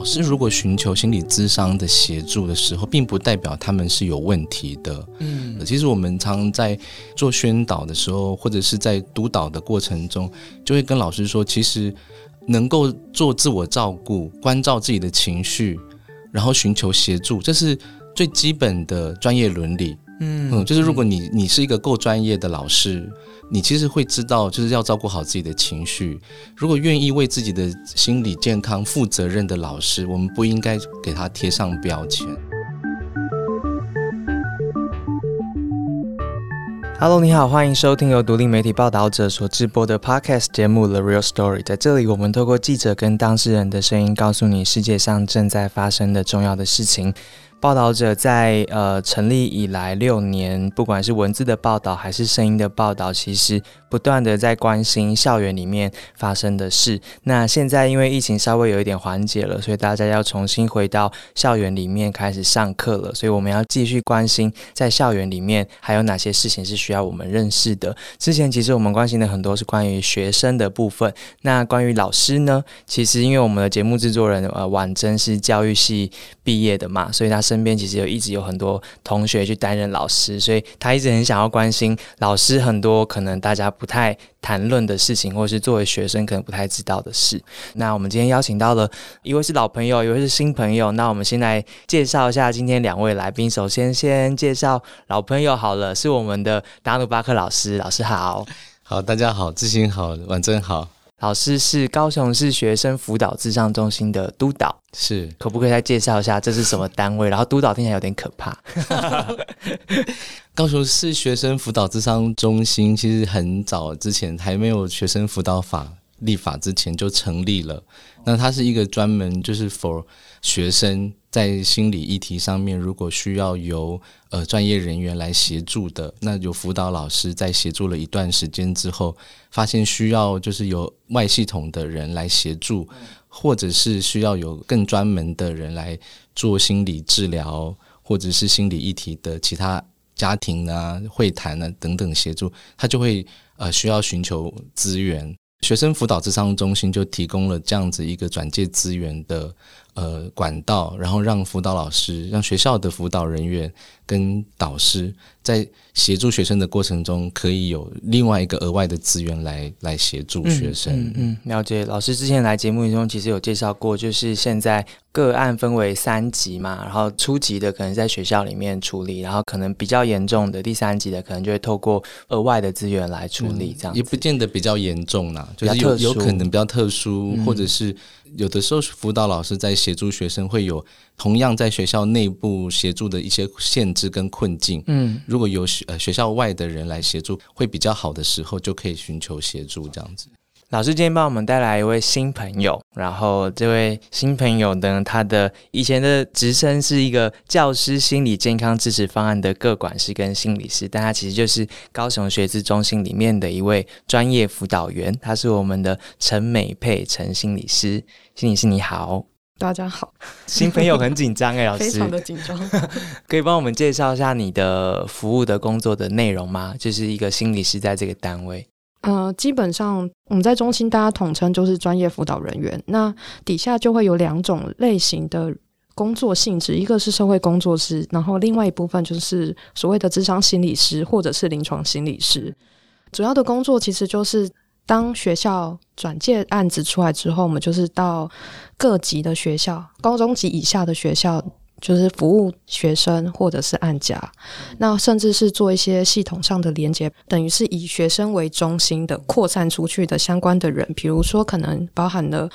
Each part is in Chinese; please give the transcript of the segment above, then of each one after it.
老师如果寻求心理咨商的协助的时候，并不代表他们是有问题的。嗯，其实我们常在做宣导的时候，或者是在督导的过程中，就会跟老师说，其实能够做自我照顾、关照自己的情绪，然后寻求协助，这是最基本的专业伦理。嗯，就是如果你你是一个够专业的老师。你其实会知道，就是要照顾好自己的情绪。如果愿意为自己的心理健康负责任的老师，我们不应该给他贴上标签。Hello，你好，欢迎收听由独立媒体报道者所直播的 Podcast 节目《The Real Story》。在这里，我们透过记者跟当事人的声音，告诉你世界上正在发生的重要的事情。报道者在呃成立以来六年，不管是文字的报道还是声音的报道，其实不断的在关心校园里面发生的事。那现在因为疫情稍微有一点缓解了，所以大家要重新回到校园里面开始上课了。所以我们要继续关心在校园里面还有哪些事情是需要我们认识的。之前其实我们关心的很多是关于学生的部分，那关于老师呢？其实因为我们的节目制作人呃婉珍是教育系毕业的嘛，所以他。身边其实有一直有很多同学去担任老师，所以他一直很想要关心老师很多可能大家不太谈论的事情，或是作为学生可能不太知道的事。那我们今天邀请到了一位是老朋友，一位是新朋友。那我们先来介绍一下今天两位来宾。首先先介绍老朋友好了，是我们的达努巴克老师。老师好，好，大家好，志兴好，婉珍好。老师是高雄市学生辅导智商中心的督导，是可不可以再介绍一下这是什么单位？然后督导听起来有点可怕。高雄市学生辅导智商中心其实很早之前还没有学生辅导法立法之前就成立了，那它是一个专门就是 for 学生。在心理议题上面，如果需要由呃专业人员来协助的，那有辅导老师在协助了一段时间之后，发现需要就是有外系统的人来协助，或者是需要有更专门的人来做心理治疗，或者是心理议题的其他家庭啊、会谈啊等等协助，他就会呃需要寻求资源。学生辅导智商中心就提供了这样子一个转介资源的。呃，管道，然后让辅导老师、让学校的辅导人员跟导师在协助学生的过程中，可以有另外一个额外的资源来来协助学生。嗯，了解。老师之前来节目中其实有介绍过，就是现在个案分为三级嘛，然后初级的可能在学校里面处理，然后可能比较严重的第三级的，可能就会透过额外的资源来处理。这样也不见得比较严重啦，就是有有可能比较特殊，或者是。有的时候，辅导老师在协助学生，会有同样在学校内部协助的一些限制跟困境。嗯，如果有学呃学校外的人来协助，会比较好的时候，就可以寻求协助这样子。老师今天帮我们带来一位新朋友，然后这位新朋友呢，他的以前的职称是一个教师心理健康支持方案的各管师跟心理师，但他其实就是高雄学资中心里面的一位专业辅导员，他是我们的陈美佩陈心理师，心理师你好，大家好，新朋友很紧张哎，老师非常的紧张，可以帮我们介绍一下你的服务的工作的内容吗？就是一个心理师在这个单位。呃，基本上我们在中心，大家统称就是专业辅导人员。那底下就会有两种类型的工作性质，一个是社会工作师，然后另外一部分就是所谓的智商心理师或者是临床心理师。主要的工作其实就是当学校转介案子出来之后，我们就是到各级的学校，高中级以下的学校。就是服务学生或者是按家，那甚至是做一些系统上的连接，等于是以学生为中心的扩散出去的相关的人，比如说可能包含了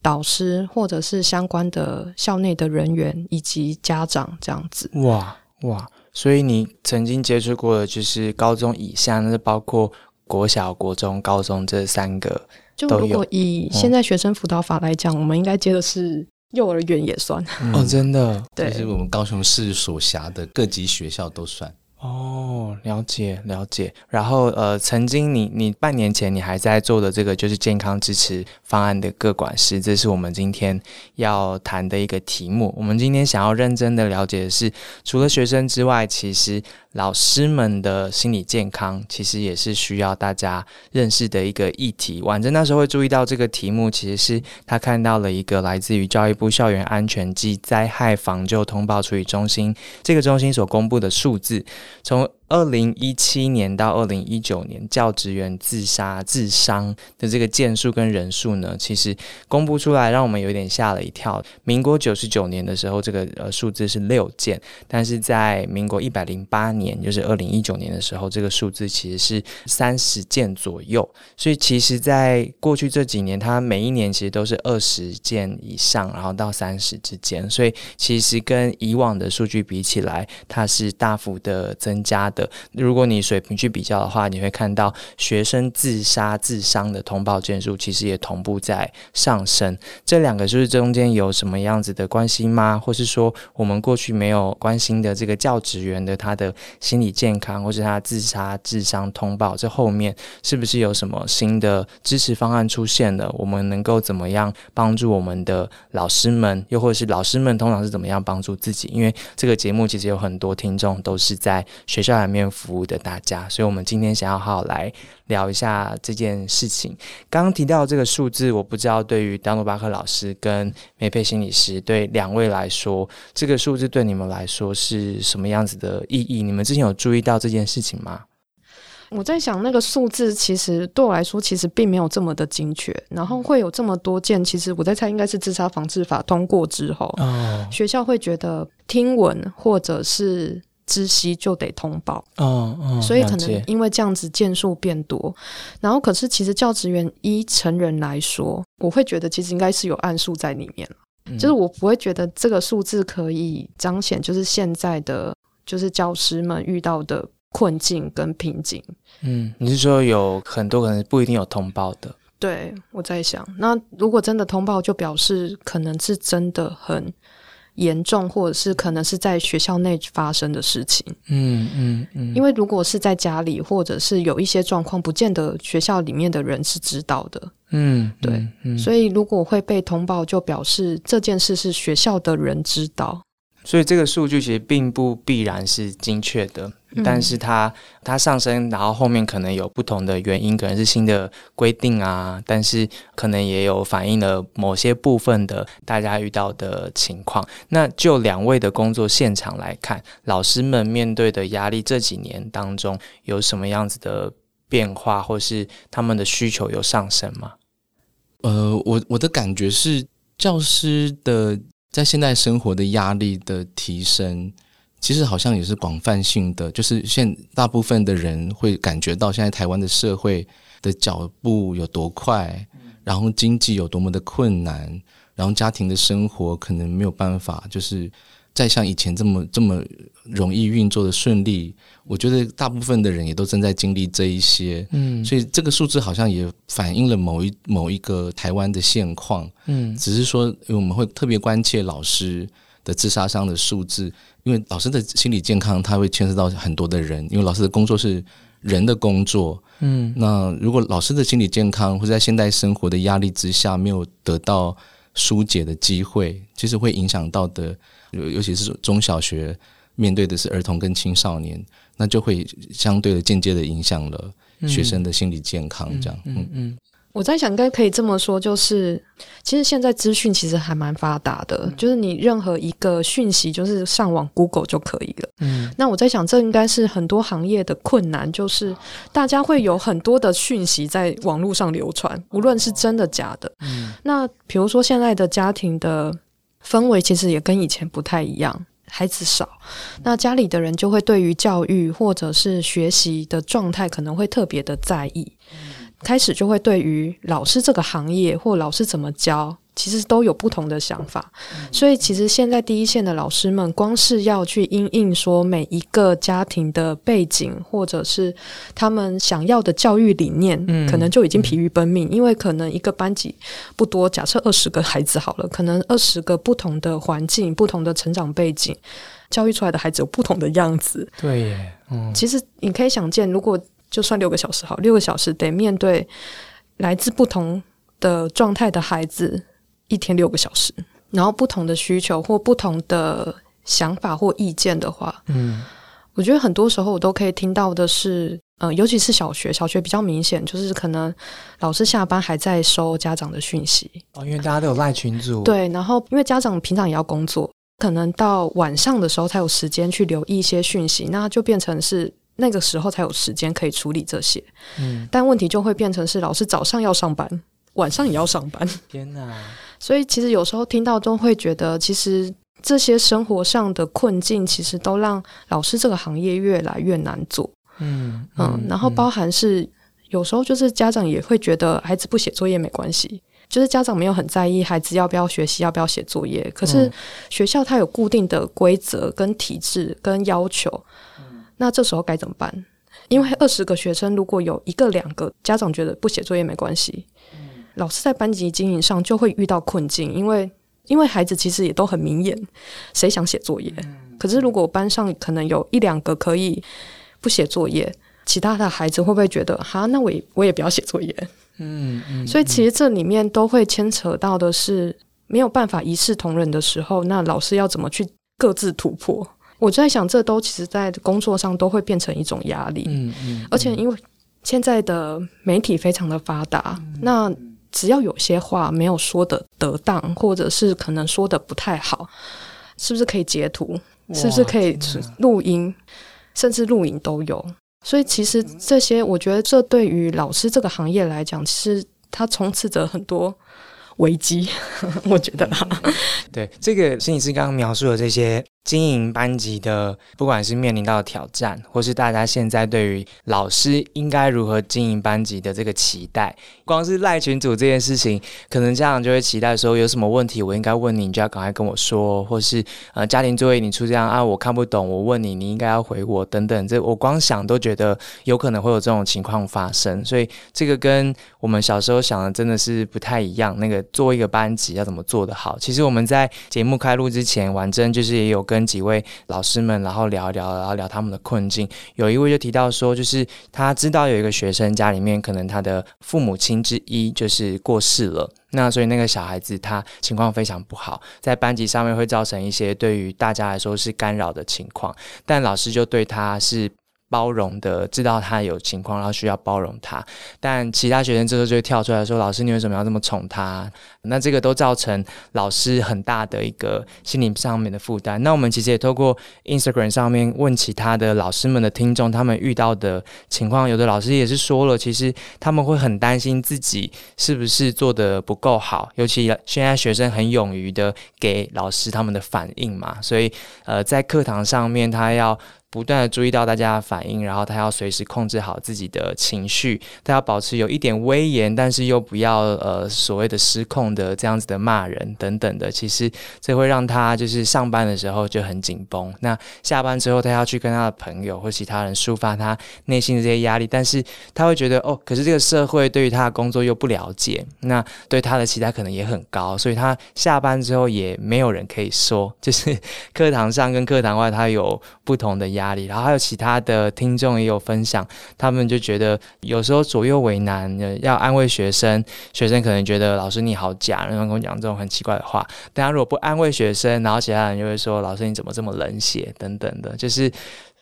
导师或者是相关的校内的人员以及家长这样子。哇哇！所以你曾经接触过的就是高中以下，那是包括国小、国中、高中这三个就如果以现在学生辅导法来讲，我们应该接的是。幼儿园也算。哦，真的，对，是我们高雄市所辖的各级学校都算。哦，了解了解。然后呃，曾经你你半年前你还在做的这个就是健康支持方案的各管师，这是我们今天要谈的一个题目。我们今天想要认真的了解的是，除了学生之外，其实老师们的心理健康，其实也是需要大家认识的一个议题。婉珍那时候会注意到这个题目，其实是他看到了一个来自于教育部校园安全及灾害防救通报处理中心这个中心所公布的数字，从。二零一七年到二零一九年，教职员自杀自伤的这个件数跟人数呢，其实公布出来，让我们有点吓了一跳。民国九十九年的时候，这个呃数字是六件，但是在民国一百零八年，就是二零一九年的时候，这个数字其实是三十件左右。所以其实，在过去这几年，它每一年其实都是二十件以上，然后到三十之间。所以其实跟以往的数据比起来，它是大幅的增加的。如果你水平去比较的话，你会看到学生自杀自伤的通报件数其实也同步在上升。这两个就是中间有什么样子的关系吗？或是说我们过去没有关心的这个教职员的他的心理健康，或是他自杀自伤通报，这后面是不是有什么新的支持方案出现了？我们能够怎么样帮助我们的老师们？又或者是老师们通常是怎么样帮助自己？因为这个节目其实有很多听众都是在学校面服务的大家，所以我们今天想要好好来聊一下这件事情。刚刚提到这个数字，我不知道对于丹诺巴克老师跟梅佩心理师对两位来说，这个数字对你们来说是什么样子的意义？你们之前有注意到这件事情吗？我在想，那个数字其实对我来说，其实并没有这么的精确。然后会有这么多件，其实我在猜，应该是自杀防治法通过之后，学校会觉得听闻或者是。知悉就得通报，哦哦，所以可能因为这样子件数变多，然后可是其实教职员依成人来说，我会觉得其实应该是有暗数在里面就是我不会觉得这个数字可以彰显就是现在的就是教师们遇到的困境跟瓶颈。嗯，你是说有很多可能不一定有通报的？对，我在想，那如果真的通报，就表示可能是真的很。严重，或者是可能是在学校内发生的事情。嗯嗯嗯。因为如果是在家里，或者是有一些状况，不见得学校里面的人是知道的。嗯，对。所以如果会被通报，就表示这件事是学校的人知道。所以这个数据其实并不必然是精确的。但是它它上升，然后后面可能有不同的原因，可能是新的规定啊，但是可能也有反映了某些部分的大家遇到的情况。那就两位的工作现场来看，老师们面对的压力这几年当中有什么样子的变化，或是他们的需求有上升吗？呃，我我的感觉是，教师的在现代生活的压力的提升。其实好像也是广泛性的，就是现大部分的人会感觉到现在台湾的社会的脚步有多快，然后经济有多么的困难，然后家庭的生活可能没有办法，就是再像以前这么这么容易运作的顺利。我觉得大部分的人也都正在经历这一些，嗯，所以这个数字好像也反映了某一某一个台湾的现况，嗯，只是说我们会特别关切老师的自杀伤的数字。因为老师的心理健康，他会牵涉到很多的人。因为老师的工作是人的工作，嗯，那如果老师的心理健康或者在现代生活的压力之下没有得到疏解的机会，其实会影响到的，尤尤其是中小学面对的是儿童跟青少年，那就会相对的间接的影响了学生的心理健康。这样，嗯嗯。我在想，应该可以这么说，就是其实现在资讯其实还蛮发达的，就是你任何一个讯息，就是上网 Google 就可以了。嗯，那我在想，这应该是很多行业的困难，就是大家会有很多的讯息在网络上流传，无论是真的假的。嗯，那比如说现在的家庭的氛围其实也跟以前不太一样，孩子少，那家里的人就会对于教育或者是学习的状态可能会特别的在意。开始就会对于老师这个行业或老师怎么教，其实都有不同的想法。所以其实现在第一线的老师们，光是要去因应说每一个家庭的背景，或者是他们想要的教育理念，可能就已经疲于奔命。因为可能一个班级不多，假设二十个孩子好了，可能二十个不同的环境、不同的成长背景，教育出来的孩子有不同的样子。对耶，嗯，其实你可以想见，如果就算六个小时好，六个小时得面对来自不同的状态的孩子，一天六个小时，然后不同的需求或不同的想法或意见的话，嗯，我我觉得很多时候我都可以听到的是，呃，尤其是小学，小学比较明显，就是可能老师下班还在收家长的讯息哦，因为大家都有赖群组，对，然后因为家长平常也要工作，可能到晚上的时候才有时间去留意一些讯息，那就变成是那个时候才有时间可以处理这些。嗯，但问题就会变成是老师早上要上班，晚上也要上班。天哪！所以其实有时候听到都会觉得，其实。这些生活上的困境，其实都让老师这个行业越来越难做。嗯嗯，然后包含是有时候就是家长也会觉得孩子不写作业没关系，就是家长没有很在意孩子要不要学习、要不要写作业。可是学校它有固定的规则、跟体制、跟要求，那这时候该怎么办？因为二十个学生如果有一个、两个家长觉得不写作业没关系，老师在班级经营上就会遇到困境，因为。因为孩子其实也都很明眼，谁想写作业？可是如果班上可能有一两个可以不写作业，其他的孩子会不会觉得，哈，那我也我也不要写作业？嗯嗯。所以其实这里面都会牵扯到的是没有办法一视同仁的时候，那老师要怎么去各自突破？我在想，这都其实在工作上都会变成一种压力。嗯嗯。而且因为现在的媒体非常的发达，那。只要有些话没有说的得当，或者是可能说的不太好，是不是可以截图？是不是可以录音？甚至录影都有。所以其实这些，我觉得这对于老师这个行业来讲，其实它充斥着很多。危机，我觉得对这个心理师刚刚描述的这些经营班级的，不管是面临到挑战，或是大家现在对于老师应该如何经营班级的这个期待，光是赖群组这件事情，可能家长就会期待说，有什么问题我应该问你，你就要赶快跟我说，或是呃家庭作业你出这样啊，我看不懂，我问你，你应该要回我等等，这我光想都觉得有可能会有这种情况发生，所以这个跟我们小时候想的真的是不太一样，那个。做一个班级要怎么做得好？其实我们在节目开录之前，婉珍就是也有跟几位老师们，然后聊一聊，然后聊他们的困境。有一位就提到说，就是他知道有一个学生家里面可能他的父母亲之一就是过世了，那所以那个小孩子他情况非常不好，在班级上面会造成一些对于大家来说是干扰的情况，但老师就对他是。包容的，知道他有情况，然后需要包容他。但其他学生这时候就会跳出来说：“老师，你为什么要这么宠他？”那这个都造成老师很大的一个心理上面的负担。那我们其实也透过 Instagram 上面问其他的老师们的听众，他们遇到的情况，有的老师也是说了，其实他们会很担心自己是不是做的不够好。尤其现在学生很勇于的给老师他们的反应嘛，所以呃，在课堂上面他要。不断的注意到大家的反应，然后他要随时控制好自己的情绪，他要保持有一点威严，但是又不要呃所谓的失控的这样子的骂人等等的。其实这会让他就是上班的时候就很紧绷，那下班之后他要去跟他的朋友或其他人抒发他内心的这些压力，但是他会觉得哦，可是这个社会对于他的工作又不了解，那对他的期待可能也很高，所以他下班之后也没有人可以说，就是课堂上跟课堂外他有不同的压。压力，然后还有其他的听众也有分享，他们就觉得有时候左右为难，要安慰学生，学生可能觉得老师你好假，然后跟我讲这种很奇怪的话。大家如果不安慰学生，然后其他人就会说老师你怎么这么冷血等等的，就是。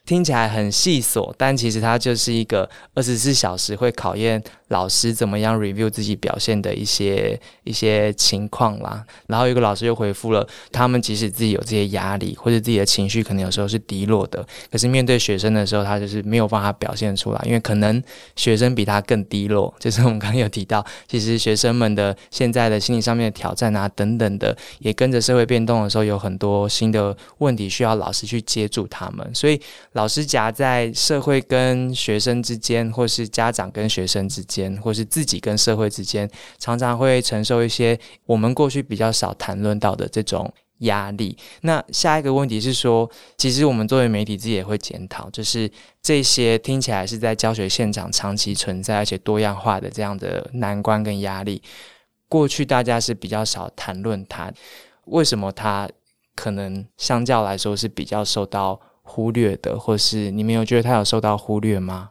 听起来很细琐，但其实它就是一个二十四小时会考验老师怎么样 review 自己表现的一些一些情况啦。然后有个老师又回复了，他们即使自己有这些压力或者自己的情绪可能有时候是低落的，可是面对学生的时候，他就是没有办法表现出来，因为可能学生比他更低落。就是我们刚刚有提到，其实学生们的现在的心理上面的挑战啊等等的，也跟着社会变动的时候，有很多新的问题需要老师去接住他们，所以。老师夹在社会跟学生之间，或是家长跟学生之间，或是自己跟社会之间，常常会承受一些我们过去比较少谈论到的这种压力。那下一个问题是说，其实我们作为媒体自己也会检讨，就是这些听起来是在教学现场长期存在而且多样化的这样的难关跟压力，过去大家是比较少谈论它，为什么它可能相较来说是比较受到。忽略的，或是你没有觉得他有受到忽略吗？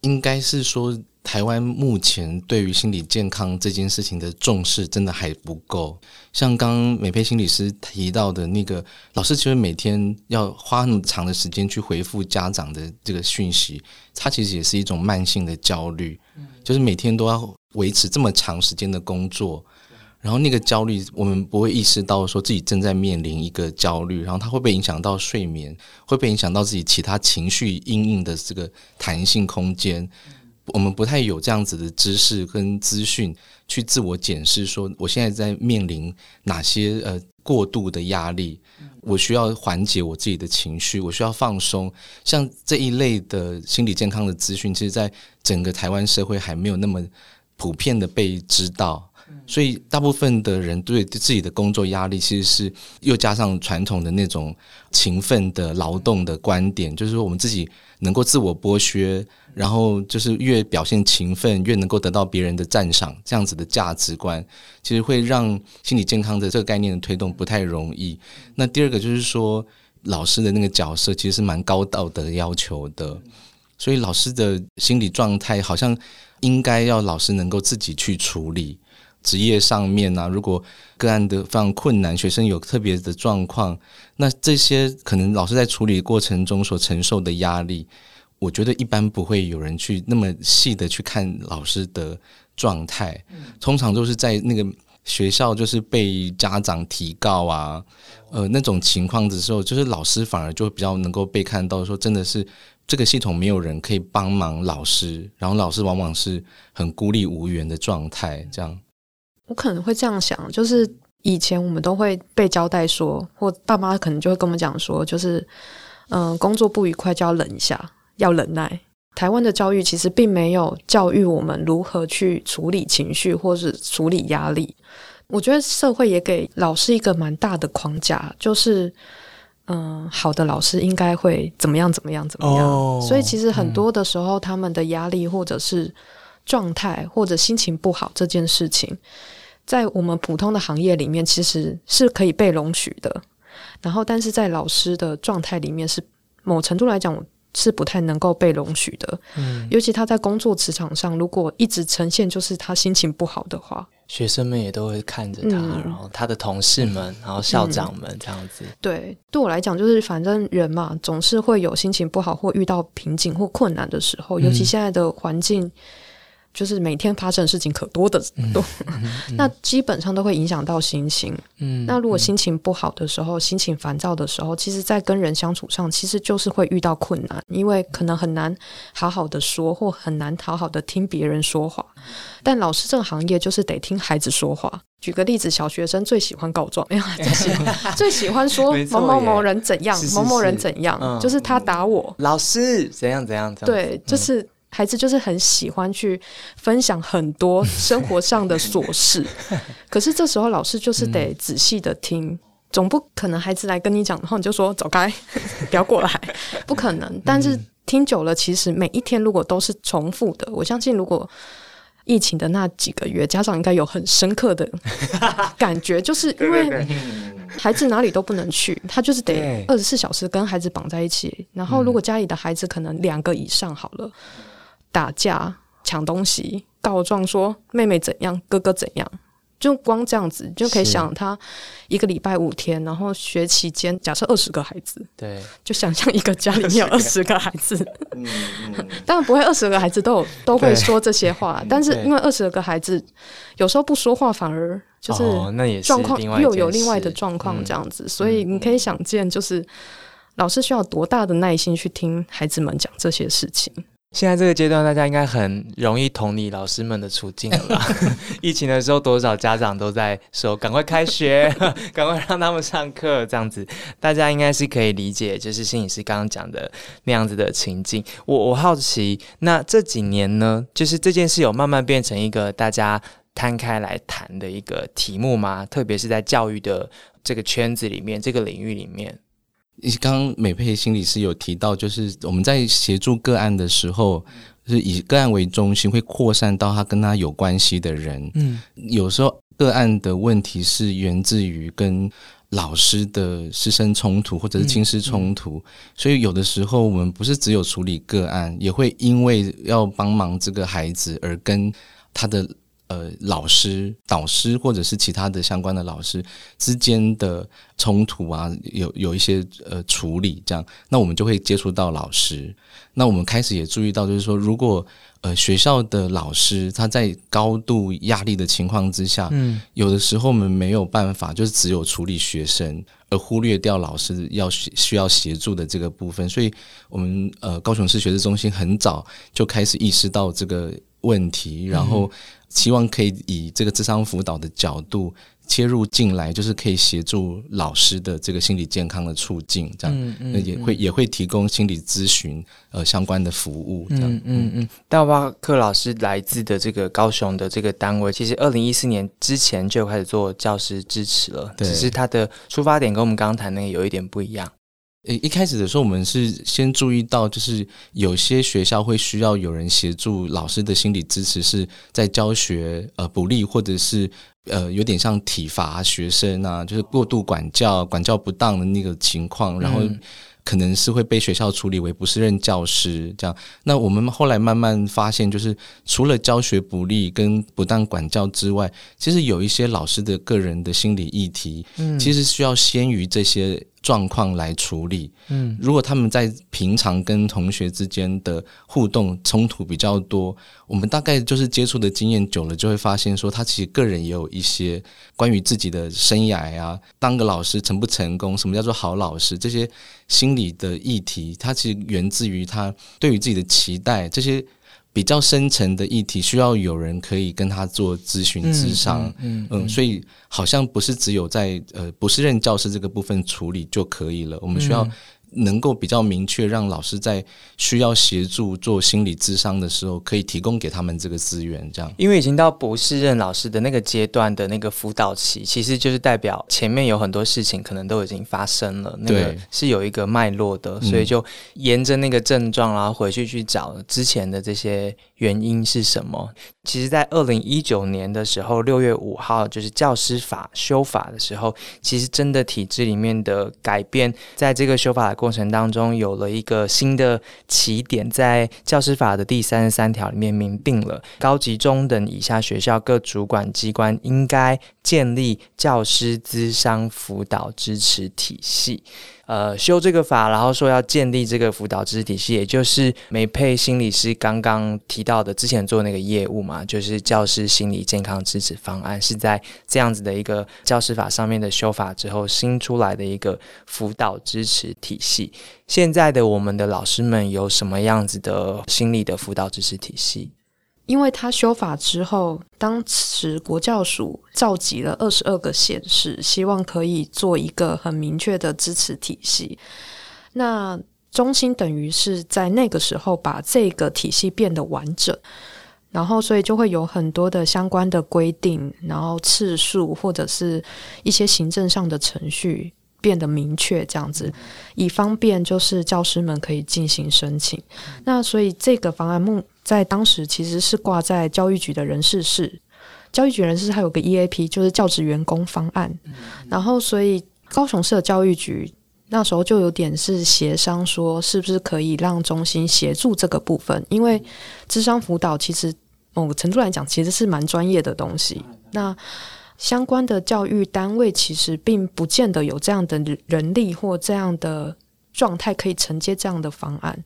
应该是说，台湾目前对于心理健康这件事情的重视真的还不够。像刚美佩心理师提到的那个老师，其实每天要花那么长的时间去回复家长的这个讯息，他其实也是一种慢性的焦虑，就是每天都要维持这么长时间的工作。然后那个焦虑，我们不会意识到说自己正在面临一个焦虑，然后它会被影响到睡眠，会被影响到自己其他情绪阴影的这个弹性空间。我们不太有这样子的知识跟资讯去自我检视，说我现在在面临哪些呃过度的压力，我需要缓解我自己的情绪，我需要放松。像这一类的心理健康的资讯，其实在整个台湾社会还没有那么普遍的被知道。所以，大部分的人对自己的工作压力，其实是又加上传统的那种勤奋的劳动的观点，就是说我们自己能够自我剥削，然后就是越表现勤奋，越能够得到别人的赞赏，这样子的价值观，其实会让心理健康的这个概念的推动不太容易。那第二个就是说，老师的那个角色其实是蛮高道德要求的，所以老师的心理状态好像应该要老师能够自己去处理。职业上面啊，如果个案的非常困难，学生有特别的状况，那这些可能老师在处理过程中所承受的压力，我觉得一般不会有人去那么细的去看老师的状态。通常都是在那个学校，就是被家长提告啊，呃，那种情况的时候，就是老师反而就比较能够被看到，说真的是这个系统没有人可以帮忙老师，然后老师往往是很孤立无援的状态，这样。我可能会这样想，就是以前我们都会被交代说，或爸妈可能就会跟我们讲说，就是嗯，工作不愉快就要忍一下，要忍耐。台湾的教育其实并没有教育我们如何去处理情绪或是处理压力。我觉得社会也给老师一个蛮大的框架，就是嗯，好的老师应该会怎么样怎么样怎么样。所以其实很多的时候，他们的压力或者是状态或者心情不好这件事情。在我们普通的行业里面，其实是可以被容许的。然后，但是在老师的状态里面，是某程度来讲是不太能够被容许的。嗯，尤其他在工作职场上，如果一直呈现就是他心情不好的话，学生们也都会看着他，然后他的同事们，然后校长们这样子。对，对我来讲，就是反正人嘛，总是会有心情不好或遇到瓶颈或困难的时候，尤其现在的环境。就是每天发生的事情可多的多，那基本上都会影响到心情。嗯，那如果心情不好的时候，心情烦躁的时候，其实，在跟人相处上，其实就是会遇到困难，因为可能很难好好的说，或很难讨好的听别人说话。但老师这个行业就是得听孩子说话。举个例子，小学生最喜欢告状，哎呀，最喜欢最喜欢说某某某人怎样，某某人怎样，就是他打我，老师怎样怎样，对，就是。孩子就是很喜欢去分享很多生活上的琐事，可是这时候老师就是得仔细的听，总不可能孩子来跟你讲，然后你就说走开，不要过来，不可能。但是听久了，其实每一天如果都是重复的，我相信如果疫情的那几个月，家长应该有很深刻的 感觉，就是因为孩子哪里都不能去，他就是得二十四小时跟孩子绑在一起。然后如果家里的孩子可能两个以上好了。打架、抢东西、告状，说妹妹怎样，哥哥怎样，就光这样子就可以想他一个礼拜五天，然后学期间假设二十个孩子，对，就想象一个家里面有二十个孩子，嗯嗯，当然不会二十个孩子都有都会说这些话，但是因为二十个孩子有时候不说话，反而就是状况又有另外的状况这样子，所以你可以想见，就是老师需要多大的耐心去听孩子们讲这些事情。现在这个阶段，大家应该很容易同理老师们的处境了吧？疫情的时候，多少家长都在说：“赶快开学，赶快让他们上课。”这样子，大家应该是可以理解，就是心理师刚刚讲的那样子的情境。我我好奇，那这几年呢，就是这件事有慢慢变成一个大家摊开来谈的一个题目吗？特别是在教育的这个圈子里面，这个领域里面。刚刚美佩心理师有提到，就是我们在协助个案的时候，是以个案为中心，会扩散到他跟他有关系的人。嗯，有时候个案的问题是源自于跟老师的师生冲突或者是亲师冲突，所以有的时候我们不是只有处理个案，也会因为要帮忙这个孩子而跟他的呃老师、导师或者是其他的相关的老师之间的冲突啊，有有一些呃处理这样，那我们就会接触到老师。那我们开始也注意到，就是说如果呃，学校的老师他在高度压力的情况之下，嗯，有的时候我们没有办法，就是只有处理学生，而忽略掉老师要需要协助的这个部分。所以，我们呃高雄市学制中心很早就开始意识到这个问题，然后希望可以以这个智商辅导的角度。切入进来就是可以协助老师的这个心理健康的促进，这样，那也会也会提供心理咨询呃相关的服务，这样，嗯嗯。大巴克老师来自的这个高雄的这个单位，其实二零一四年之前就开始做教师支持了，只是他的出发点跟我们刚刚谈那个有一点不一样。诶，一开始的时候，我们是先注意到，就是有些学校会需要有人协助老师的心理支持，是在教学呃不利，或者是呃有点像体罚学生啊，就是过度管教、管教不当的那个情况，然后。可能是会被学校处理为不是任教师这样。那我们后来慢慢发现，就是除了教学不利跟不当管教之外，其实有一些老师的个人的心理议题，嗯，其实需要先于这些。状况来处理。嗯，如果他们在平常跟同学之间的互动冲突比较多，我们大概就是接触的经验久了，就会发现说，他其实个人也有一些关于自己的生涯啊，当个老师成不成功，什么叫做好老师，这些心理的议题，它其实源自于他对于自己的期待这些。比较深层的议题，需要有人可以跟他做咨询、咨商，嗯嗯，所以好像不是只有在呃，不是任教师这个部分处理就可以了，我们需要。能够比较明确，让老师在需要协助做心理咨商的时候，可以提供给他们这个资源，这样。因为已经到博士任老师的那个阶段的那个辅导期，其实就是代表前面有很多事情可能都已经发生了，那个是有一个脉络的，所以就沿着那个症状，然后回去去找之前的这些原因是什么。其实，在二零一九年的时候，六月五号就是教师法修法的时候，其实真的体制里面的改变，在这个修法的。过程当中有了一个新的起点，在教师法的第三十三条里面明定了，高级中等以下学校各主管机关应该建立教师资商辅导支持体系。呃，修这个法，然后说要建立这个辅导支持体系，也就是美配心理师刚刚提到的之前做那个业务嘛，就是教师心理健康支持方案，是在这样子的一个教师法上面的修法之后新出来的一个辅导支持体系。现在的我们的老师们有什么样子的心理的辅导支持体系？因为他修法之后，当时国教署召集了二十二个县市，希望可以做一个很明确的支持体系。那中心等于是在那个时候把这个体系变得完整，然后所以就会有很多的相关的规定，然后次数或者是一些行政上的程序。变得明确，这样子，以方便就是教师们可以进行申请。那所以这个方案目在当时其实是挂在教育局的人事室，教育局人事室还有个 EAP，就是教职员工方案。然后所以高雄市的教育局那时候就有点是协商说，是不是可以让中心协助这个部分？因为智商辅导其实某个程度来讲，其实是蛮专业的东西。那相关的教育单位其实并不见得有这样的人力或这样的状态可以承接这样的方案，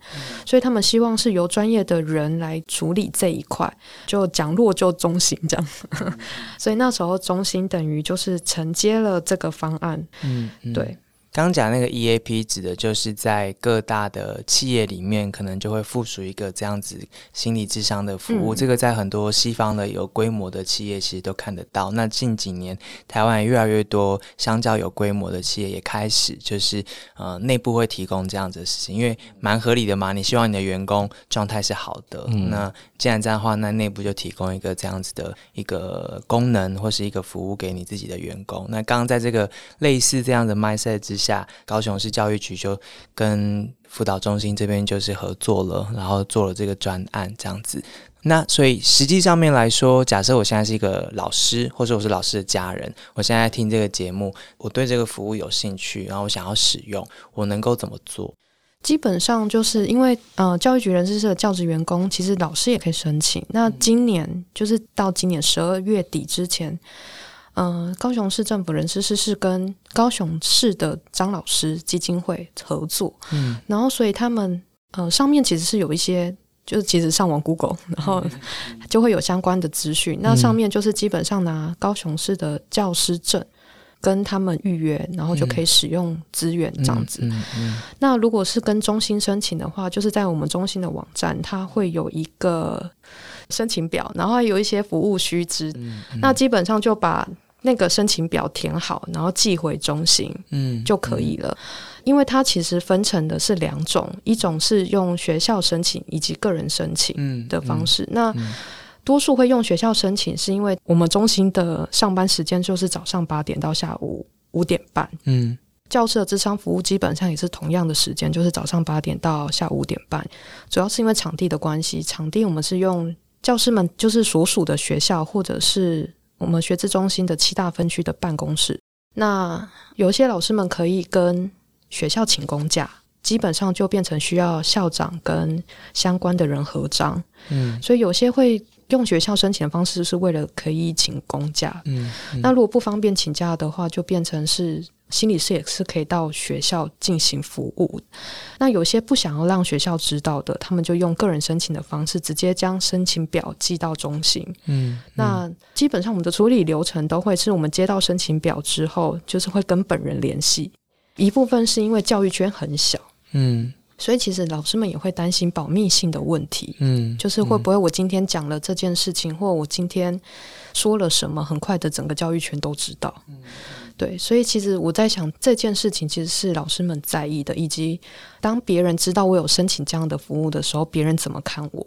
所以他们希望是由专业的人来处理这一块，就讲落就中心这样。所以那时候中心等于就是承接了这个方案，嗯，对。刚讲那个 EAP 指的就是在各大的企业里面，可能就会附属一个这样子心理智商的服务。这个在很多西方的有规模的企业其实都看得到。那近几年台湾越来越多相较有规模的企业也开始就是呃内部会提供这样子的事情，因为蛮合理的嘛。你希望你的员工状态是好的，那既然这样的话，那内部就提供一个这样子的一个功能或是一个服务给你自己的员工。那刚刚在这个类似这样的 mindset 之下，高雄市教育局就跟辅导中心这边就是合作了，然后做了这个专案这样子。那所以实际上面来说，假设我现在是一个老师，或者我是老师的家人，我现在听这个节目，我对这个服务有兴趣，然后我想要使用，我能够怎么做？基本上就是因为呃，教育局人事社的教职员工，其实老师也可以申请。那今年就是到今年十二月底之前，嗯，高雄市政府人事室是跟高雄市的张老师基金会合作，嗯，然后所以他们呃上面其实是有一些。就是其实上网 Google，然后就会有相关的资讯。那上面就是基本上拿高雄市的教师证跟他们预约，然后就可以使用资源这样子。那如果是跟中心申请的话，就是在我们中心的网站，它会有一个申请表，然后有一些服务须知。那基本上就把那个申请表填好，然后寄回中心，嗯，就可以了。因为它其实分成的是两种，一种是用学校申请以及个人申请的方式。那多数会用学校申请，是因为我们中心的上班时间就是早上八点到下午五点半。嗯，教室的智商服务基本上也是同样的时间，就是早上八点到下午五点半。主要是因为场地的关系，场地我们是用教师们就是所属的学校或者是我们学制中心的七大分区的办公室。那有些老师们可以跟学校请公假，基本上就变成需要校长跟相关的人合章。嗯，所以有些会用学校申请的方式，是为了可以请公假。嗯，那如果不方便请假的话，就变成是心理师也是可以到学校进行服务。那有些不想要让学校知道的，他们就用个人申请的方式，直接将申请表寄到中心。嗯，那基本上我们的处理流程都会是我们接到申请表之后，就是会跟本人联系。一部分是因为教育圈很小，嗯，所以其实老师们也会担心保密性的问题，嗯，就是会不会我今天讲了这件事情，或我今天说了什么，很快的整个教育圈都知道，嗯，对，所以其实我在想这件事情其实是老师们在意的，以及当别人知道我有申请这样的服务的时候，别人怎么看我。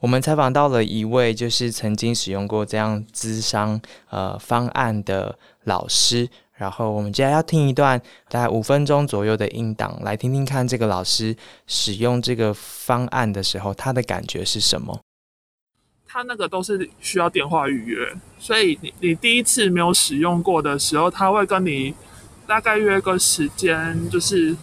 我们采访到了一位就是曾经使用过这样资商呃方案的老师。然后我们接下来要听一段大概五分钟左右的音档，来听听看这个老师使用这个方案的时候，他的感觉是什么？他那个都是需要电话预约，所以你你第一次没有使用过的时候，他会跟你大概约个时间，就是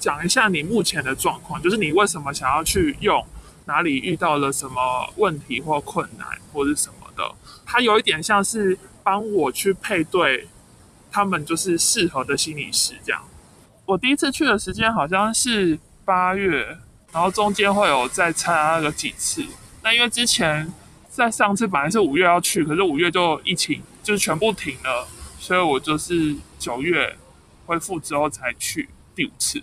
讲一下你目前的状况，就是你为什么想要去用，哪里遇到了什么问题或困难或者什么的。他有一点像是帮我去配对。他们就是适合的心理师，这样。我第一次去的时间好像是八月，然后中间会有再参加个几次。那因为之前在上次本来是五月要去，可是五月就疫情就是全部停了，所以我就是九月恢复之后才去第五次。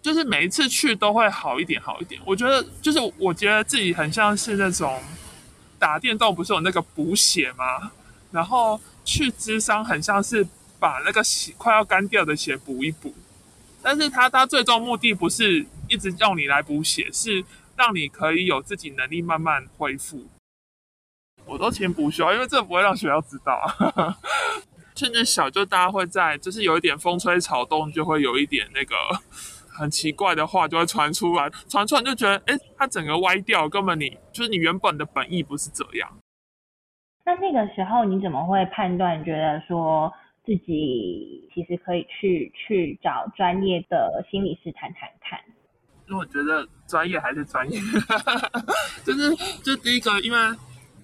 就是每一次去都会好一点，好一点。我觉得就是我觉得自己很像是那种打电动不是有那个补血吗？然后去智商很像是。把那个血快要干掉的血补一补，但是他他最终目的不是一直要你来补血，是让你可以有自己能力慢慢恢复。我都请补休，因为这不会让学校知道。趁着小，就大家会在，就是有一点风吹草动，就会有一点那个很奇怪的话就会传出来，传出来就觉得，哎，它整个歪掉，根本你就是你原本的本意不是这样。那那个时候你怎么会判断，觉得说？自己其实可以去去找专业的心理师谈谈看，因为我觉得专业还是专业，就是就第一个，因为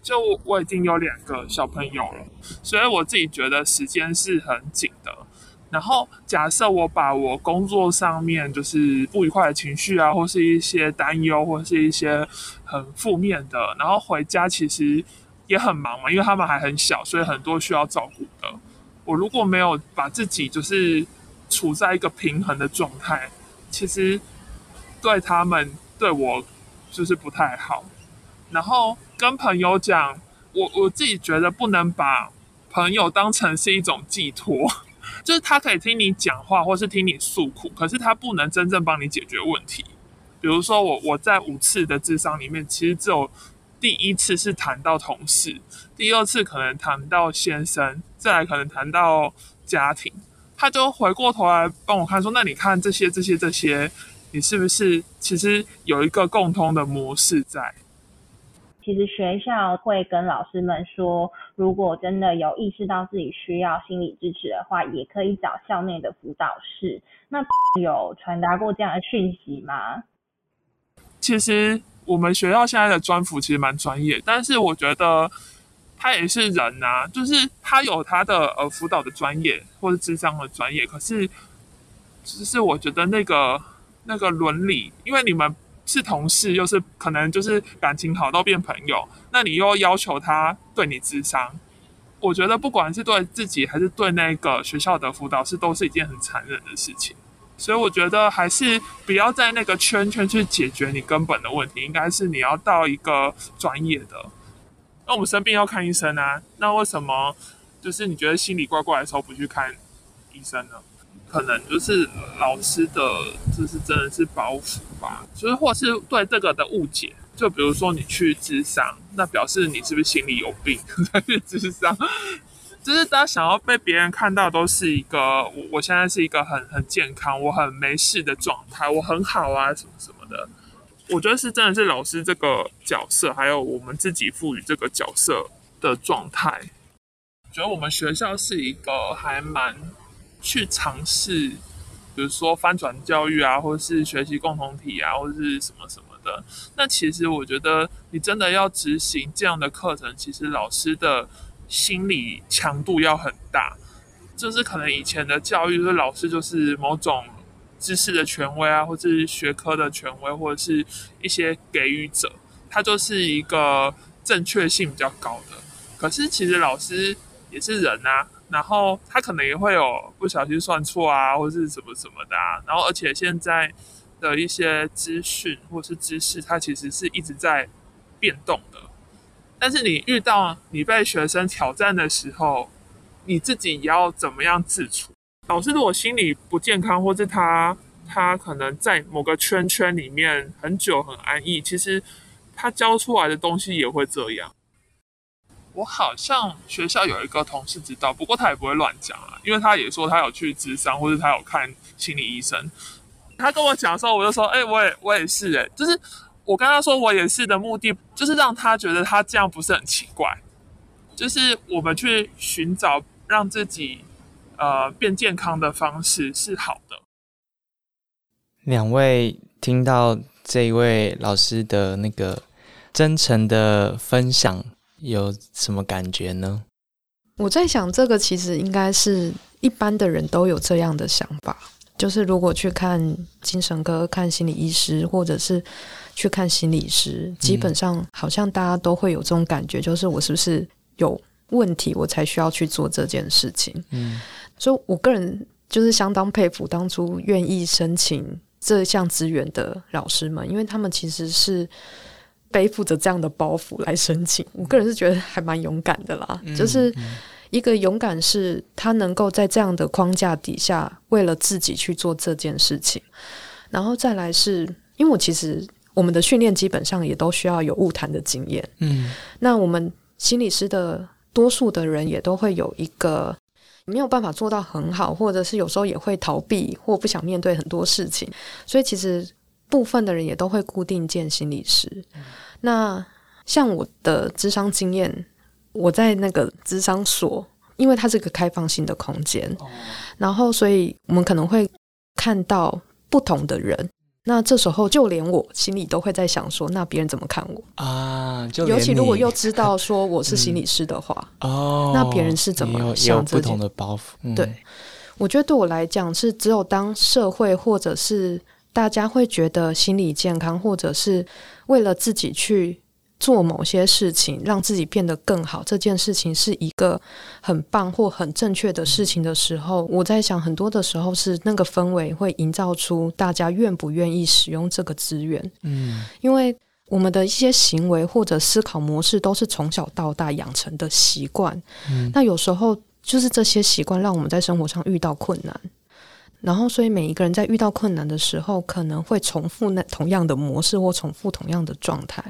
就我已经有两个小朋友了，所以我自己觉得时间是很紧的。然后假设我把我工作上面就是不愉快的情绪啊，或是一些担忧，或是一些很负面的，然后回家其实也很忙嘛，因为他们还很小，所以很多需要照顾的。我如果没有把自己就是处在一个平衡的状态，其实对他们对我就是不太好。然后跟朋友讲，我我自己觉得不能把朋友当成是一种寄托，就是他可以听你讲话或是听你诉苦，可是他不能真正帮你解决问题。比如说我我在五次的智商里面，其实只有。第一次是谈到同事，第二次可能谈到先生，再来可能谈到家庭。他就回过头来帮我看说，那你看这些这些这些，你是不是其实有一个共通的模式在？其实学校会跟老师们说，如果真的有意识到自己需要心理支持的话，也可以找校内的辅导室。那 有传达过这样的讯息吗？其实我们学校现在的专辅其实蛮专业，但是我觉得他也是人呐，就是他有他的呃辅导的专业或者智商的专业，可是只是我觉得那个那个伦理，因为你们。是同事，又是可能就是感情好到变朋友，那你又要求他对你智商，我觉得不管是对自己还是对那个学校的辅导师，都是一件很残忍的事情。所以我觉得还是不要在那个圈圈去解决你根本的问题，应该是你要到一个专业的。那我们生病要看医生啊，那为什么就是你觉得心里怪怪的时候不去看医生呢？可能就是老师的，就是真的是包袱吧，就是或是对这个的误解。就比如说你去智商，那表示你是不是心里有病？去智商，就是大家想要被别人看到都是一个，我我现在是一个很很健康，我很没事的状态，我很好啊，什么什么的。我觉得是真的是老师这个角色，还有我们自己赋予这个角色的状态。觉得我们学校是一个还蛮。去尝试，比如说翻转教育啊，或者是学习共同体啊，或者是什么什么的。那其实我觉得，你真的要执行这样的课程，其实老师的心理强度要很大。就是可能以前的教育，就是老师就是某种知识的权威啊，或者是学科的权威，或者是一些给予者，他就是一个正确性比较高的。可是其实老师也是人啊。然后他可能也会有不小心算错啊，或是什么什么的啊。然后而且现在的一些资讯或是知识，它其实是一直在变动的。但是你遇到你被学生挑战的时候，你自己要怎么样自处？老师如果心理不健康，或是他他可能在某个圈圈里面很久很安逸，其实他教出来的东西也会这样。我好像学校有一个同事知道，不过他也不会乱讲啊，因为他也说他有去智商，或者他有看心理医生。他跟我讲的时候，我就说：“哎，我也我也是，哎，就是我跟他说我也是的目的，就是让他觉得他这样不是很奇怪，就是我们去寻找让自己呃变健康的方式是好的。”两位听到这一位老师的那个真诚的分享。有什么感觉呢？我在想，这个其实应该是一般的人都有这样的想法，就是如果去看精神科、看心理医师，或者是去看心理师，基本上好像大家都会有这种感觉，就是我是不是有问题，我才需要去做这件事情。嗯，所以我个人就是相当佩服当初愿意申请这项资源的老师们，因为他们其实是。背负着这样的包袱来申请，我个人是觉得还蛮勇敢的啦。就是一个勇敢，是他能够在这样的框架底下，为了自己去做这件事情。然后再来是，因为我其实我们的训练基本上也都需要有物谈的经验。嗯，那我们心理师的多数的人也都会有一个没有办法做到很好，或者是有时候也会逃避或不想面对很多事情，所以其实部分的人也都会固定见心理师。那像我的智商经验，我在那个智商所，因为它是个开放性的空间，然后所以我们可能会看到不同的人。那这时候就连我心里都会在想说，那别人怎么看我啊？尤其如果又知道说我是 心理师的话，哦，那别人是怎么想？不同的包袱。对，我觉得对我来讲是只有当社会或者是。大家会觉得心理健康，或者是为了自己去做某些事情，让自己变得更好，这件事情是一个很棒或很正确的事情的时候，我在想，很多的时候是那个氛围会营造出大家愿不愿意使用这个资源。嗯，因为我们的一些行为或者思考模式都是从小到大养成的习惯。嗯，那有时候就是这些习惯让我们在生活上遇到困难。然后，所以每一个人在遇到困难的时候，可能会重复那同样的模式或重复同样的状态。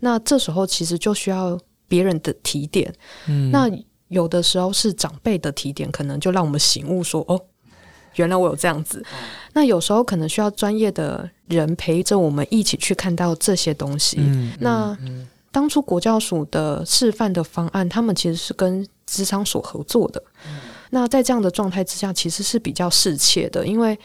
那这时候其实就需要别人的提点。嗯，那有的时候是长辈的提点，可能就让我们醒悟说：“哦，原来我有这样子。那有时候可能需要专业的人陪着我们一起去看到这些东西。嗯那当初国教署的示范的方案，他们其实是跟职场所合作的。那在这样的状态之下，其实是比较适切的，因为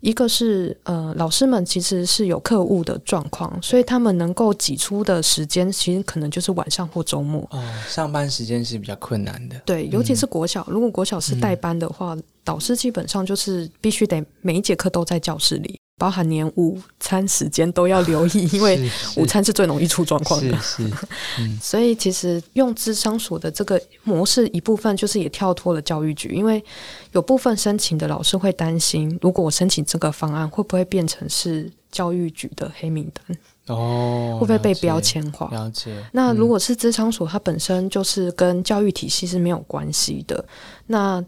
一个是呃，老师们其实是有课务的状况，所以他们能够挤出的时间，其实可能就是晚上或周末。哦，上班时间是比较困难的。对，尤其是国小，如果国小是代班的话，导师基本上就是必须得每一节课都在教室里，包含连午餐时间都要留意，因为午餐是最容易出状况的。是是，所以其实用智商所的这个模式，一部分就是也跳脱了教育局，因为有部分申请的老师会担心，如果我申请这个方案，会不会变成是教育局的黑名单，哦，会不会被标？签化？了解。那如果是智商所，它本身就是跟教育体系是没有关系的，那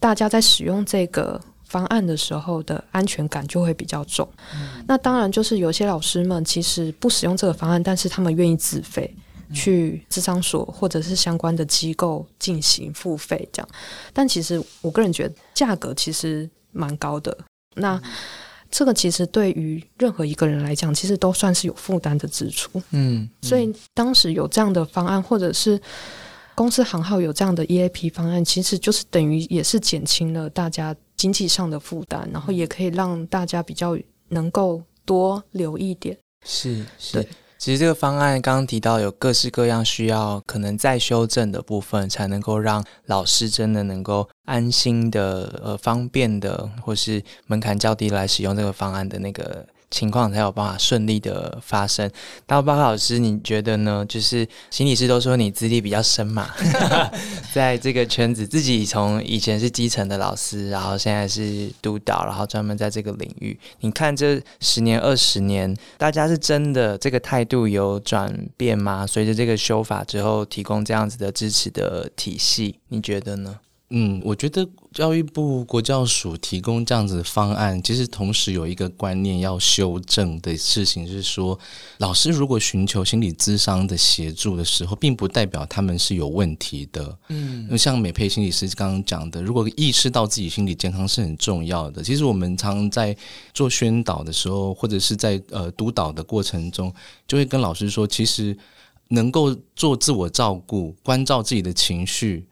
大家在使用这个方案的时候的安全感就会比较重。那当然就是有些老师们其实不使用这个方案，但是他们愿意自费。去智商所或者是相关的机构进行付费，这样，但其实我个人觉得价格其实蛮高的。那这个其实对于任何一个人来讲，其实都算是有负担的支出。嗯，所以当时有这样的方案，或者是公司行号有这样的 EAP 方案，其实就是等于也是减轻了大家经济上的负担，然后也可以让大家比较能够多留一点。是是对。其实这个方案刚刚提到有各式各样需要可能再修正的部分，才能够让老师真的能够安心的、呃方便的，或是门槛较低来使用这个方案的那个情况，才有办法顺利的发生。那包括老师，你觉得呢？就是心理师都说你资历比较深嘛，在这个圈子，自己从以前是基层的老师，然后现在是督导，然后专门在这个领域。你看这十年、二十年，大家是真的这个态度有转变吗？随着这个修法之后，提供这样子的支持的体系，你觉得呢？嗯，我觉得教育部国教署提供这样子的方案，其实同时有一个观念要修正的事情是说，老师如果寻求心理咨商的协助的时候，并不代表他们是有问题的。嗯，像美佩心理师刚刚讲的，如果意识到自己心理健康是很重要的，其实我们常在做宣导的时候，或者是在呃督导的过程中，就会跟老师说，其实能够做自我照顾，关照自己的情绪。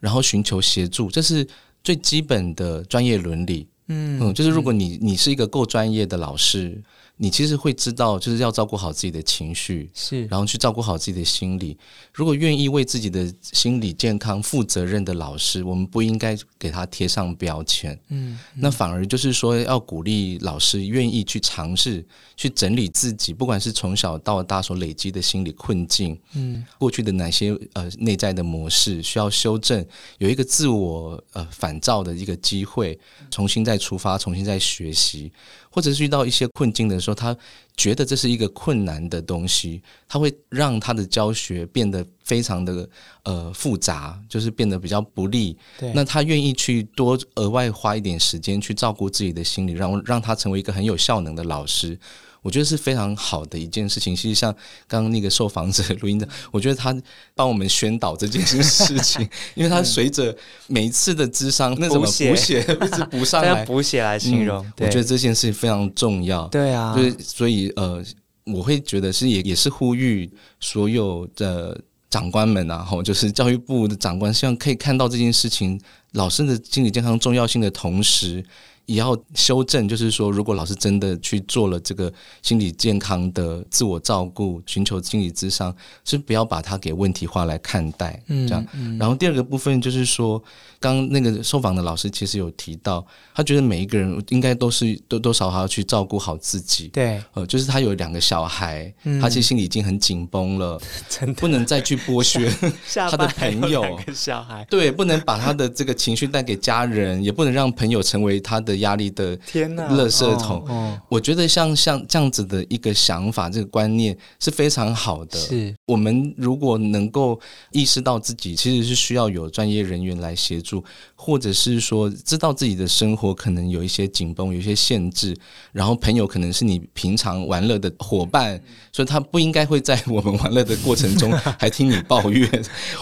然后寻求协助，这是最基本的专业伦理。嗯就是如果你你是一个够专业的老师，你其实会知道，就是要照顾好自己的情绪，是然后去照顾好自己的心理。如果愿意为自己的心理健康负责任的老师，我们不应该给他贴上标签。嗯，那反而就是说，要鼓励老师愿意去尝试，去整理自己，不管是从小到大所累积的心理困境，嗯，过去的哪些呃内在的模式需要修正，有一个自我呃反照的一个机会，重新再出发，重新再学习，或者是遇到一些困境的时候，他觉得这是一个困难的东西，他会让他的教学变得非常的呃复杂，就是变得比较不利。对那他愿意去多额外花一点时间去照顾自己的心理，让让他成为一个很有效能的老师。我觉得是非常好的一件事情。其实像刚刚那个受访者录音的，我觉得他帮我们宣导这件事情，因为他随着每一次的智商那怎么补血补血一直补上用来，补血来形容，嗯我觉得这件事非常重要。对啊，就是所以呃，我会觉得是也也是呼吁所有的长官们啊，吼，就是教育部的长官，希望可以看到这件事情，老师的心理健康重要性的同时。也要修正，就是说，如果老师真的去做了这个心理健康的自我照顾，寻求心理咨商，是不要把它给问题化来看待，嗯这样。然后第二个部分就是说，刚刚那个受访的老师其实有提到，他觉得每一个人应该都是多多少少要去照顾好自己。对，呃，就是他有两个小孩，嗯。他其实心里已经很紧绷了，真的。不能再去剥削 他的朋友。小孩，对，不能把他的这个情绪带给家人，也不能让朋友成为他的压力的天呐，垃圾桶。哦哦。我觉得像像这样子的一个想法，这个观念是非常好的。是。我们如果能够意识到自己其实是需要有专业人员来协助，或者是说知道自己的生活可能有一些紧绷、有一些限制，然后朋友可能是你平常玩乐的伙伴，所以他不应该会在我们玩乐的过程中还听你抱怨，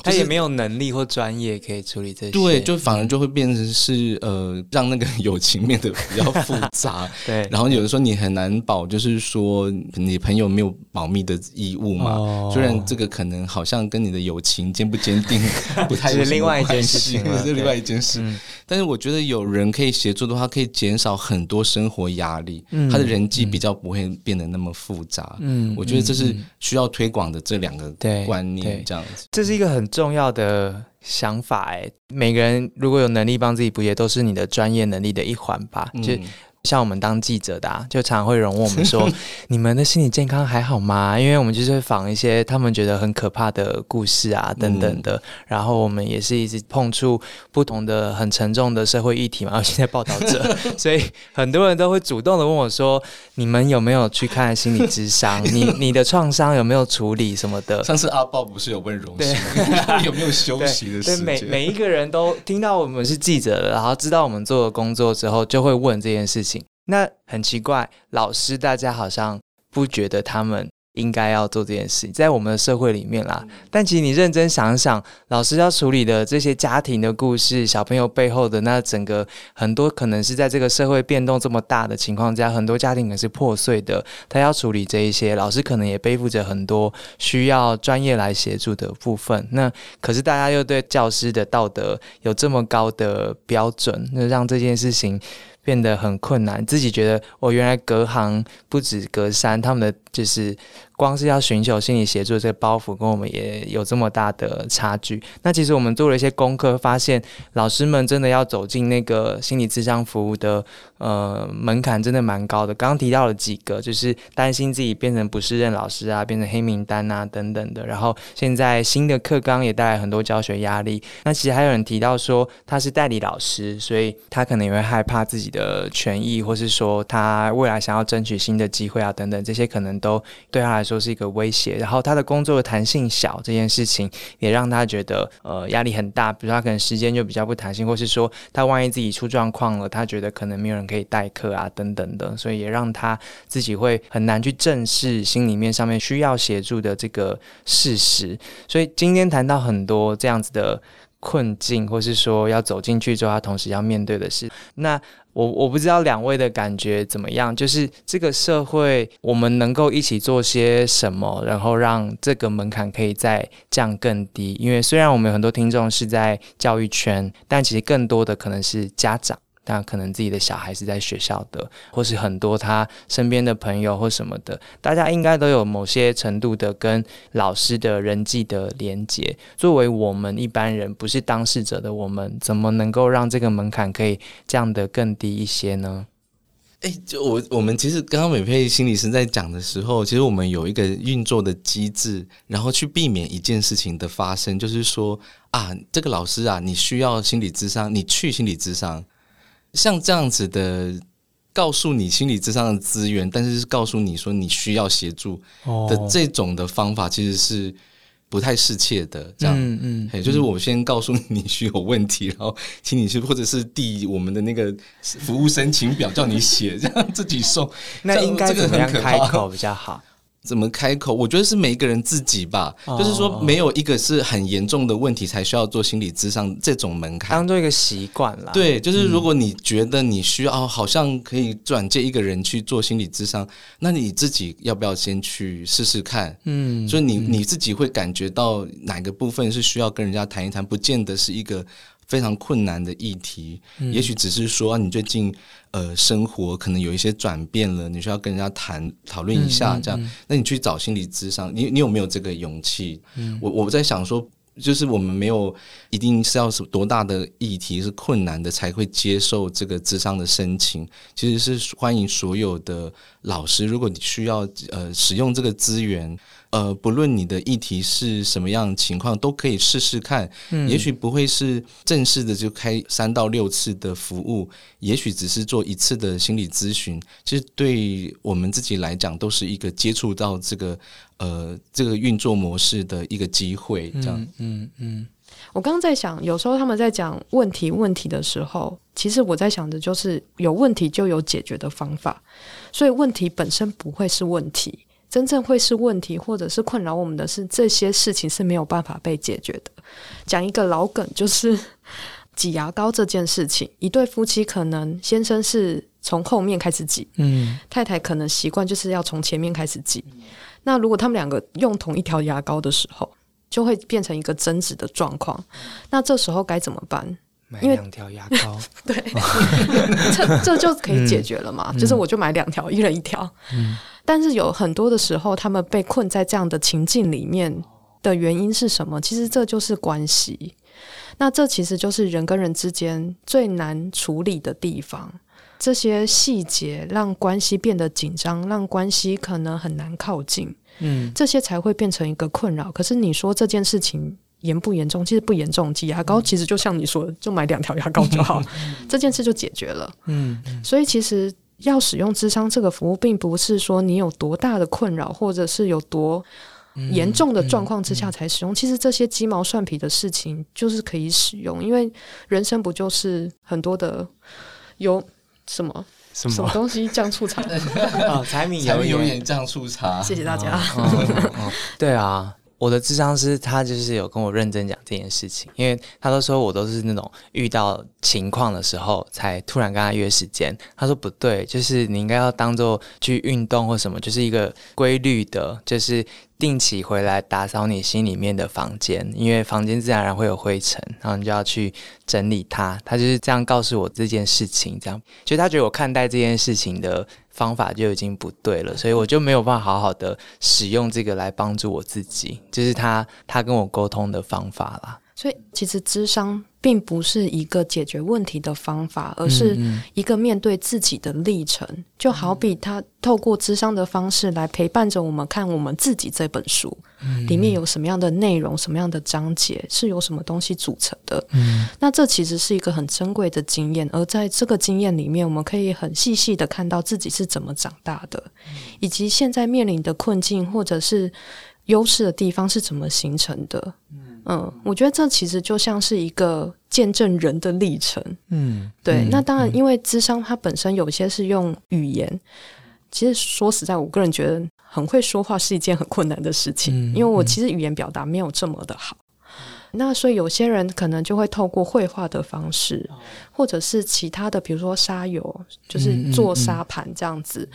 他就是也没有能力或专业可以处理这些，对，就反而就会变成是呃，让那个友情情变得比较复杂。对，然后有的时候你很难保，就是说你朋友没有保密的义务嘛。哦虽然这个可能好像跟你的友情坚不坚定 不太是另外一件事情是另外一件事。嗯但是我觉得有人可以协助的话，可以减少很多生活压力，嗯他的人际比较不会变得那么复杂。嗯我觉得这是需要推广的这两个观念，这样子。这是一个很重要的想法哎。每个人如果有能力帮自己补也，都是你的专业能力的一环吧。就嗯像我们当记者的、啊，就常常会有人问我们说：“你们的心理健康还好吗？”因为我们就是会访一些他们觉得很可怕的故事啊，等等的。然后我们也是一直碰触不同的很沉重的社会议题嘛，尤其在报道者，所以很多人都会主动的问我说：“你们有没有去看心理智商？你 你的创伤有没有处理什么的？”上次阿豹不是有问荣幸，有没有休息的对，时每间？每一个人都听到我们是记者了，然后知道我们做的工作之后，就会问这件事情。那很奇怪，老师大家好像不觉得他们应该要做这件事，在我们的社会里面啦。但其实你认真想想，老师要处理的这些家庭的故事，小朋友背后的那整个很多，可能是在这个社会变动这么大的情况下，很多家庭可能是破碎的，他要处理这一些，老师可能也背负着很多需要专业来协助的部分。那可是大家又对教师的道德有这么高的标准，那让这件事情变得很困难。自己觉得我原来隔行不止隔山，他们的就是光是要寻求心理协助这个包袱，跟我们也有这么大的差距。那其实我们做了一些功课，发现老师们真的要走进那个心理智商服务的呃门槛，真的蛮高的。刚刚提到了几个，就是担心自己变成不适任老师啊，变成黑名单啊等等的。然后现在新的课纲也带来很多教学压力。那其实还有人提到说他是代理老师，所以他可能也会害怕自己的权益，或是说他未来想要争取新的机会啊等等，这些可能都对他来说是一个威胁。然后他的工作的弹性小这件事情，也让他觉得呃压力很大。比如他可能时间就比较不弹性，或是说他万一自己出状况了，他觉得可能没有人可以代课啊等等的，所以也让他自己会很难去正视心里面上面需要协助的这个事实。所以今天谈到很多这样子的困境，或是说要走进去之后，他同时要面对的事。那我我不知道两位的感觉怎么样，就是这个社会我们能够一起做些什么，然后让这个门槛可以再降更低。因为虽然我们有很多听众是在教育圈，但其实更多的可能是家长。那可能自己的小孩是在学校的，或是很多他身边的朋友或什么的，大家应该都有某些程度的跟老师的人际的连接。作为我们一般人不是当事者的我们，怎么能够让这个门槛可以降得更低一些呢？哎，就我我们其实刚刚美佩心理师在讲的时候，其实我们有一个运作的机制，然后去避免一件事情的发生，就是说啊，这个老师啊，你需要心理咨商，你去心理咨商，像这样子的。告诉你心理咨商的资源，但是是告诉你说你需要协助的这种的方法，其实是不太适切的。这样，嗯嗯，嘿就是我先告诉你你需有问题，然后请你去，或者是递我们的那个服务申请表叫你写，这样自己送。那应该这个怎么样开口比较好？怎么开口？我觉得是每一个人自己吧，哦就是说没有一个是很严重的问题才需要做心理咨商这种门槛。当做一个习惯啦。，对，就是如果你觉得你需要，哦好像可以转介一个人去做心理咨商，那你自己要不要先去试试看？嗯，所以你你自己会感觉到哪个部分是需要跟人家谈一谈，不见得是一个非常困难的议题，嗯。也许只是说、啊你最近呃生活可能有一些转变了，你需要跟人家谈讨论一下，这样，嗯。那你去找心理咨商，你你有没有这个勇气？嗯。我我在想说。就是我们没有一定是要是多大的议题是困难的才会接受这个咨商的申请，其实是欢迎所有的老师，如果你需要呃使用这个资源，呃，不论你的议题是什么样的情况，都可以试试看。嗯也许不会是正式的就开三到六次的服务，也许只是做一次的心理咨询。其实对我们自己来讲，都是一个接触到这个呃这个运作模式的一个机会。这样，嗯嗯嗯我刚刚在想，有时候他们在讲问题问题的时候，其实我在想的就是有问题就有解决的方法，所以问题本身不会是问题，真正会是问题或者是困扰我们的是这些事情是没有办法被解决的。讲一个老梗，就是挤牙膏这件事情，一对夫妻可能先生是从后面开始挤，嗯太太可能习惯就是要从前面开始挤。那如果他们两个用同一条牙膏的时候，就会变成一个争执的状况。那这时候该怎么办？买两条牙膏，对，这这就可以解决了嘛？就是我就买两条，一人一条。但是有很多的时候，他们被困在这样的情境里面的原因是什么？其实这就是关系。那这其实就是人跟人之间最难处理的地方。这些细节让关系变得紧张，让关系可能很难靠近，嗯这些才会变成一个困扰。可是你说这件事情严不严重？其实不严重，挤牙膏其实就像你说的，就买两条牙膏就好，这件事就解决了。嗯所以其实要使用智商这个服务，并不是说你有多大的困扰，或者是有多严重的状况之下才使用。其实这些鸡毛蒜皮的事情就是可以使用，因为人生不就是很多的有什么什什么东西酱醋茶？哦，柴米柴油盐米油盐酱醋茶，谢谢大家。对啊，我的智商师他就是有跟我认真讲这件事情，因为他都说我都是那种遇到情况的时候才突然跟他约时间。他说不对，就是你应该要当做去运动或什么，就是一个规律的，就是定期回来打扫你心里面的房间，因为房间自然而然会有灰尘，然后你就要去整理它。他就是这样告诉我这件事情，这样，就他觉得我看待这件事情的方法就已经不对了，所以我就没有办法好好的使用这个来帮助我自己，就是他他跟我沟通的方法啦。所以其实智商并不是一个解决问题的方法，而是嗯一个面对自己的历程。就好比他透过智商的方式来陪伴着我们看我们自己这本书、里面有什么样的内容、什么样的章节，是由什么东西组成的。那这其实是一个很珍贵的经验，而在这个经验里面，我们可以很细细的看到自己是怎么长大的，以及现在面临的困境或者是优势的地方是怎么形成的。嗯，我觉得这其实就像是一个见证人的历程。嗯，对，嗯那当然，因为智商它本身有些是用语言，其实说实在，我个人觉得很会说话是一件很困难的事情，嗯因为我其实语言表达没有这么的好。那所以有些人可能就会透过绘画的方式，或者是其他的，比如说沙油，就是做沙盘这样子，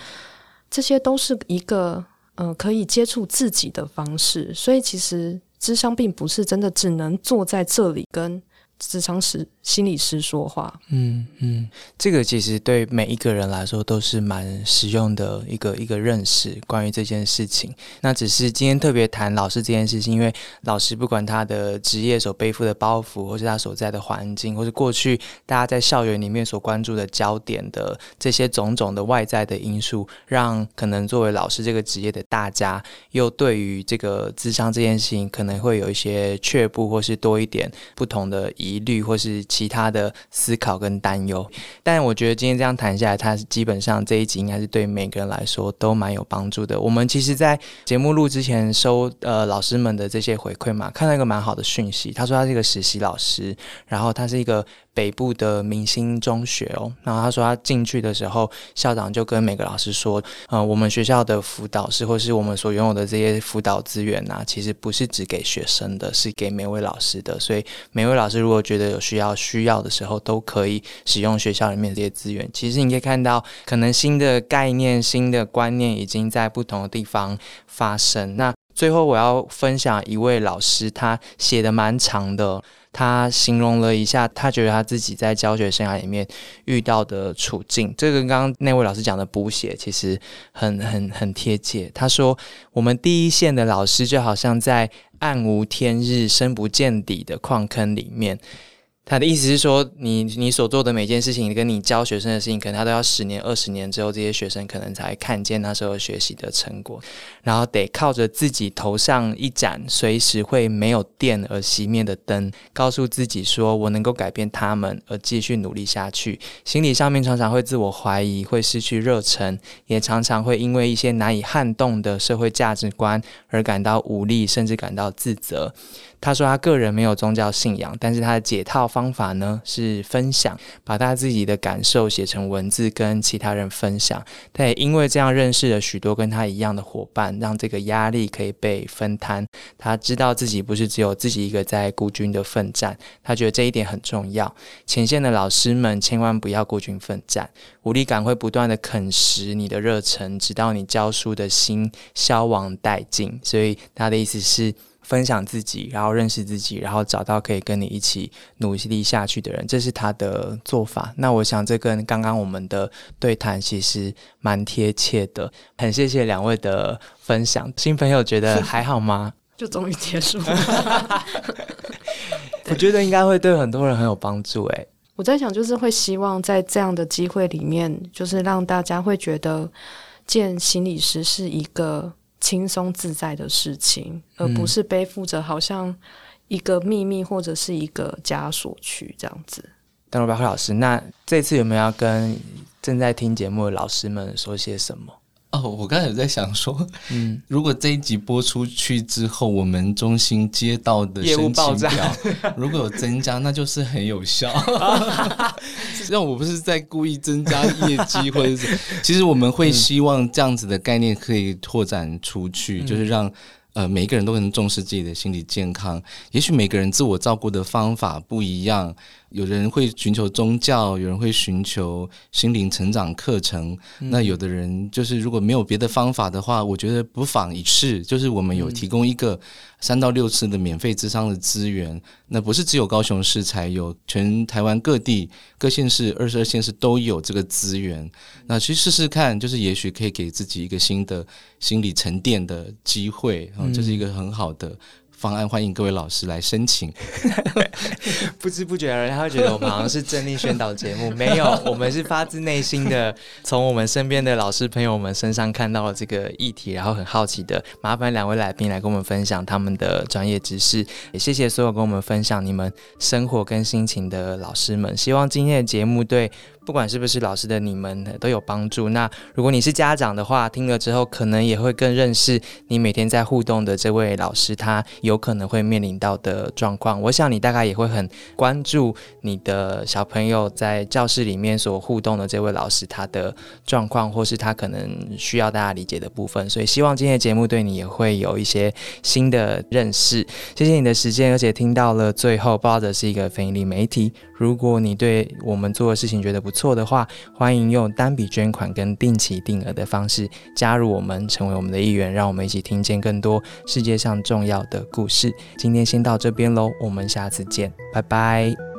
这些都是一个呃可以接触自己的方式。所以其实智商并不是真的只能坐在这里跟智商师、心理师说话。嗯嗯，这个其实对每一个人来说都是蛮实用的一个一个认识，关于这件事情。那只是今天特别谈老师这件事情，因为老师不管他的职业所背负的包袱，或是他所在的环境，或是过去大家在校园里面所关注的焦点的这些种种的外在的因素，让可能作为老师这个职业的大家，又对于这个智商这件事情，可能会有一些却步，或是多一点不同的疑疑虑，或是其他的思考跟担忧。但我觉得今天这样谈下来，它基本上这一集应该是对每个人来说都蛮有帮助的。我们其实，在节目录之前收呃老师们的这些回馈嘛，看到一个蛮好的讯息，他说他是一个实习老师，然后他是一个北部的明星中学哦，然后他说他进去的时候，校长就跟每个老师说，呃，我们学校的辅导师或是我们所拥有的这些辅导资源呐、其实不是只给学生的，是给每位老师的，所以每位老师如果觉得有需要需要的时候，都可以使用学校里面这些资源。其实你可以看到，可能新的概念、新的观念已经在不同的地方发生。那最后我要分享一位老师，他写的蛮长的。他形容了一下，他觉得他自己在教学生涯里面遇到的处境，这个跟刚刚那位老师讲的补写其实很很很贴切。他说，我们第一线的老师就好像在暗无天日、深不见底的矿坑里面。他的意思是说，你你所做的每件事情，跟你教学生的事情，可能他都要十年、二十年之后，这些学生可能才看见那时候学习的成果，然后得靠着自己头上一盏随时会没有电而熄灭的灯，告诉自己说我能够改变他们，而继续努力下去。心理上面常常会自我怀疑，会失去热忱，也常常会因为一些难以撼动的社会价值观而感到无力，甚至感到自责。他说他个人没有宗教信仰，但是他的解套方法呢是分享，把他自己的感受写成文字跟其他人分享。他也因为这样认识了许多跟他一样的伙伴，让这个压力可以被分摊。他知道自己不是只有自己一个在孤军的奋战，他觉得这一点很重要。前线的老师们千万不要孤军奋战，无力感会不断的啃食你的热忱，直到你教书的心消亡殆尽。所以他的意思是。分享自己，然后认识自己，然后找到可以跟你一起努力下去的人，这是他的做法。那我想这跟刚刚我们的对谈其实蛮贴切的。很谢谢两位的分享，新朋友觉得还好吗？就终于结束了。我觉得应该会对很多人很有帮助。诶，我在想，就是会希望在这样的机会里面，就是让大家会觉得见心理师是一个。轻松自在的事情，而不是背负着好像一个秘密或者是一个枷锁去这样子。邓罗巴慧老师，那这次有没有要跟正在听节目的老师们说些什么？哦，我刚才有在想说，嗯，如果这一集播出去之后，我们中心接到的申请表如果有增加，那就是很有效。实际上，我不是在故意增加业绩，或者是，其实我们会希望这样子的概念可以拓展出去，就是让。呃，每一个人都很重视自己的心理健康。也许每个人自我照顾的方法不一样，有人会寻求宗教，有人会寻求心灵成长课程。那有的人就是如果没有别的方法的话，我觉得不妨一试。就是我们有提供一个。三到六次的免费智商的资源，那不是只有高雄市才有，全台湾各地各县市二十二县市都有这个资源。那去试试看，就是也许可以给自己一个新的心理沉淀的机会，啊，这是一个很好的。方案欢迎各位老师来申请。不知不觉，人家会觉得我们好像是正力宣导节目，没有，我们是发自内心的从我们身边的老师朋友们身上看到了这个议题，然后很好奇的，麻烦两位来宾来跟我们分享他们的专业知识。也谢谢所有跟我们分享你们生活跟心情的老师们。希望今天的节目对。不管是不是老师的你们都有帮助。那如果你是家长的话，听了之后可能也会更认识你每天在互动的这位老师，他有可能会面临到的状况。我想你大概也会很关注你的小朋友在教室里面所互动的这位老师他的状况，或是他可能需要大家理解的部分。所以希望今天的节目对你也会有一些新的认识。谢谢你的时间，而且听到了最后，抱着是一个非盈利媒体。如果你对我们做的事情觉得不错的话，欢迎用单笔捐款跟定期定额的方式加入我们，成为我们的一员，让我们一起听见更多世界上重要的故事。今天先到这边喽，我们下次见，拜拜。